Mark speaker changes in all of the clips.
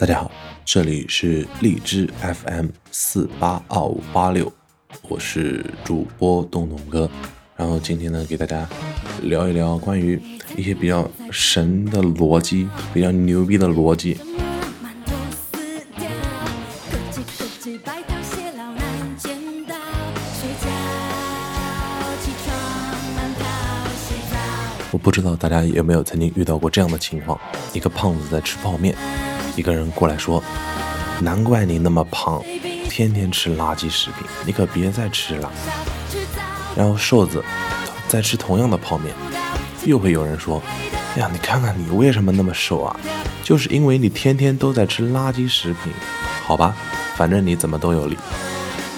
Speaker 1: 大家好，这里是荔枝 FM 四八二五八六，我是主播东东哥。然后今天呢，给大家聊一聊关于一些比较神的逻辑，比较牛逼的逻辑。我不知道大家有没有曾经遇到过这样的情况：一个胖子在吃泡面，一个人过来说：“难怪你那么胖，天天吃垃圾食品，你可别再吃了。”然后瘦子在吃同样的泡面，又会有人说：“哎呀，你看看你为什么那么瘦啊？就是因为你天天都在吃垃圾食品，好吧？反正你怎么都有理。”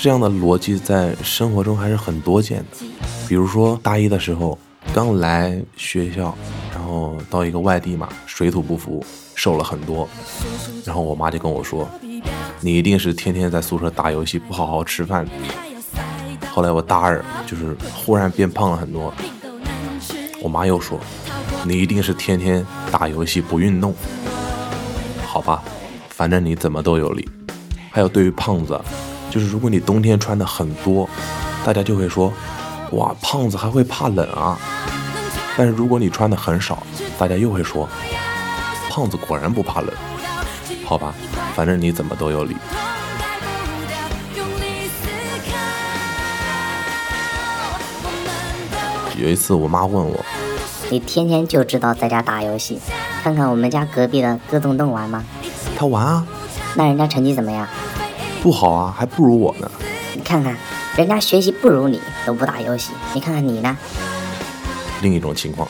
Speaker 1: 这样的逻辑在生活中还是很多见的，比如说大一的时候。刚来学校，然后到一个外地嘛，水土不服，瘦了很多。然后我妈就跟我说：“你一定是天天在宿舍打游戏，不好好吃饭。”后来我大二就是忽然变胖了很多，我妈又说：“你一定是天天打游戏不运动。”好吧，反正你怎么都有理。还有对于胖子，就是如果你冬天穿的很多，大家就会说。哇，胖子还会怕冷啊！但是如果你穿的很少，大家又会说，胖子果然不怕冷。好吧，反正你怎么都有理。有一次，我妈问我：“
Speaker 2: 你天天就知道在家打游戏，看看我们家隔壁的哥东东玩吗？”
Speaker 1: 他玩啊。
Speaker 2: 那人家成绩怎么样？
Speaker 1: 不好啊，还不如我呢。
Speaker 2: 你看看。人家学习不如你，都不打游戏。你看看你呢？
Speaker 1: 另一种情况，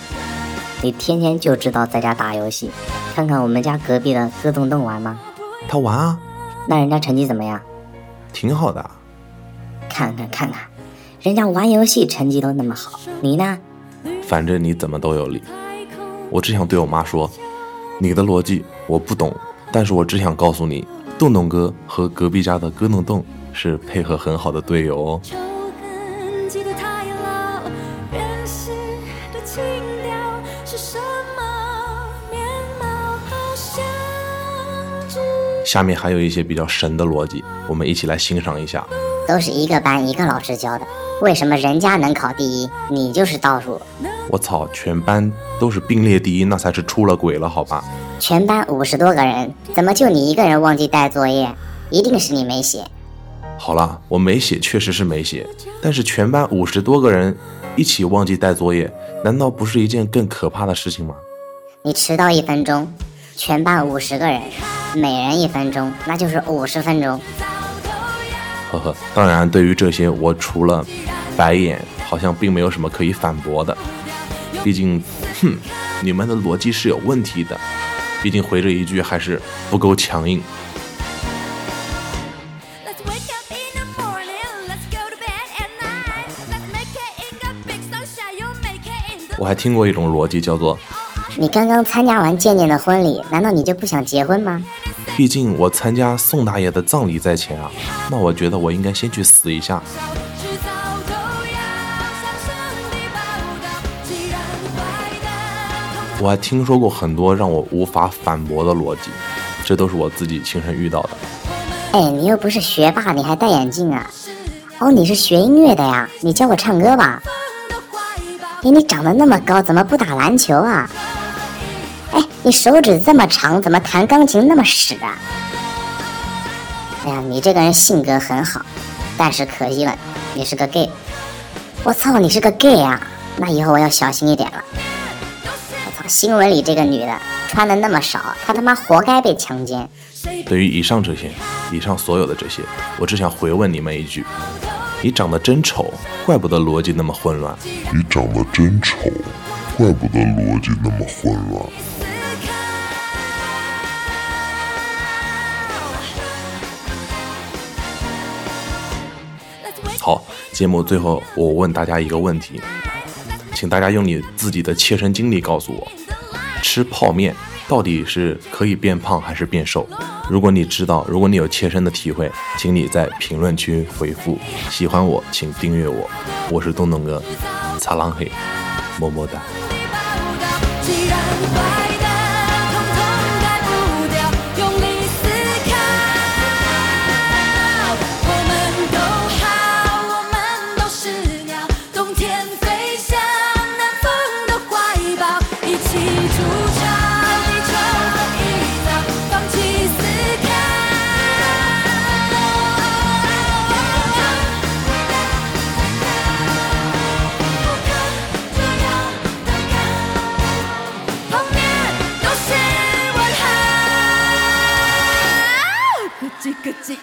Speaker 2: 你天天就知道在家打游戏。看看我们家隔壁的哥东东玩吗？
Speaker 1: 他玩啊。
Speaker 2: 那人家成绩怎么样？
Speaker 1: 挺好的。
Speaker 2: 看看看看，人家玩游戏成绩都那么好，你呢？
Speaker 1: 反正你怎么都有理。我只想对我妈说，你的逻辑我不懂，但是我只想告诉你，洞洞哥和隔壁家的哥洞洞。是配合很好的队友哦。下面还有一些比较神的逻辑，我们一起来欣赏一下。
Speaker 2: 都是一个班一个老师教的，为什么人家能考第一，你就是倒数？
Speaker 1: 我操，全班都是并列第一，那才是出了轨了，好吧？
Speaker 2: 全班五十多个人，怎么就你一个人忘记带作业？一定是你没写。
Speaker 1: 好了，我没写，确实是没写。但是全班五十多个人一起忘记带作业，难道不是一件更可怕的事情吗？
Speaker 2: 你迟到一分钟，全班五十个人，每人一分钟，那就是五十分钟。
Speaker 1: 呵呵，当然，对于这些，我除了白眼，好像并没有什么可以反驳的。毕竟，哼，你们的逻辑是有问题的。毕竟回这一句还是不够强硬。我还听过一种逻辑，叫做：
Speaker 2: 你刚刚参加完健健的婚礼，难道你就不想结婚吗？
Speaker 1: 毕竟我参加宋大爷的葬礼在前啊，那我觉得我应该先去死一下。我还听说过很多让我无法反驳的逻辑，这都是我自己亲身遇到的。
Speaker 2: 哎，你又不是学霸，你还戴眼镜啊？哦，你是学音乐的呀？你教我唱歌吧。哎，你长得那么高，怎么不打篮球啊？哎，你手指这么长，怎么弹钢琴那么屎啊？哎呀，你这个人性格很好，但是可惜了，你是个 gay。我操，你是个 gay 啊？那以后我要小心一点了。新闻里这个女的穿的那么少，她他妈活该被强奸。
Speaker 1: 对于以上这些，以上所有的这些，我只想回问你们一句。你长得真丑，怪不得逻辑那么混乱。
Speaker 3: 你长得真丑，怪不得逻辑那么混乱。
Speaker 1: 好，节目最后我问大家一个问题，请大家用你自己的切身经历告诉我，吃泡面。到底是可以变胖还是变瘦？如果你知道，如果你有切身的体会，请你在评论区回复。喜欢我，请订阅我，我是东东哥，擦浪黑，么么哒。
Speaker 4: 个记